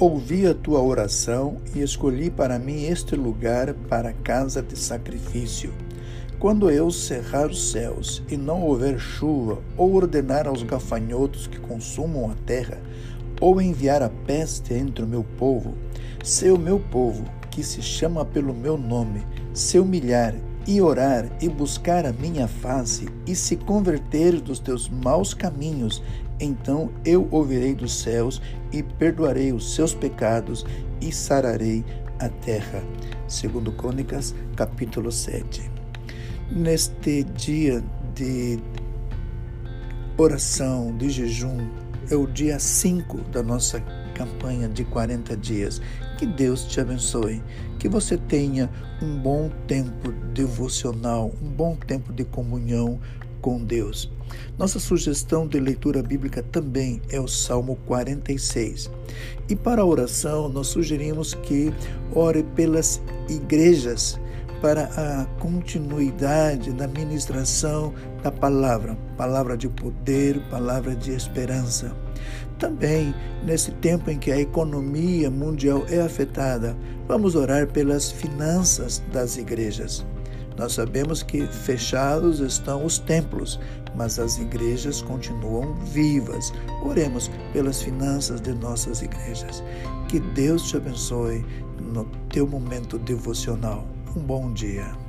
Ouvi a tua oração e escolhi para mim este lugar para casa de sacrifício. Quando eu cerrar os céus e não houver chuva, ou ordenar aos gafanhotos que consumam a terra, ou enviar a peste entre o meu povo, se o meu povo, que se chama pelo meu nome, se humilhar e orar e buscar a minha face e se converter dos teus maus caminhos, então eu ouvirei dos céus e perdoarei os seus pecados e sararei a terra. Segundo Crônicas, capítulo 7. Neste dia de oração, de jejum, é o dia 5 da nossa campanha de 40 dias. Que Deus te abençoe, que você tenha um bom tempo devocional, um bom tempo de comunhão com Deus. Nossa sugestão de leitura bíblica também é o Salmo 46. E para a oração, nós sugerimos que ore pelas igrejas para a continuidade da ministração da palavra, palavra de poder, palavra de esperança. Também, nesse tempo em que a economia mundial é afetada, vamos orar pelas finanças das igrejas. Nós sabemos que fechados estão os templos, mas as igrejas continuam vivas. Oremos pelas finanças de nossas igrejas. Que Deus te abençoe no teu momento devocional. Um bom dia.